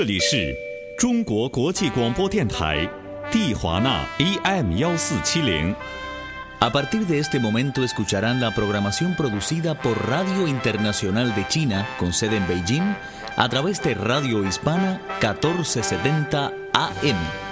这里是中国国际广播电台蒂华纳 AM 幺四七零。A partir de este momento escucharán la programación producida por Radio Internacional de China, con sede en Beijing, a través de Radio Hispana 1470 AM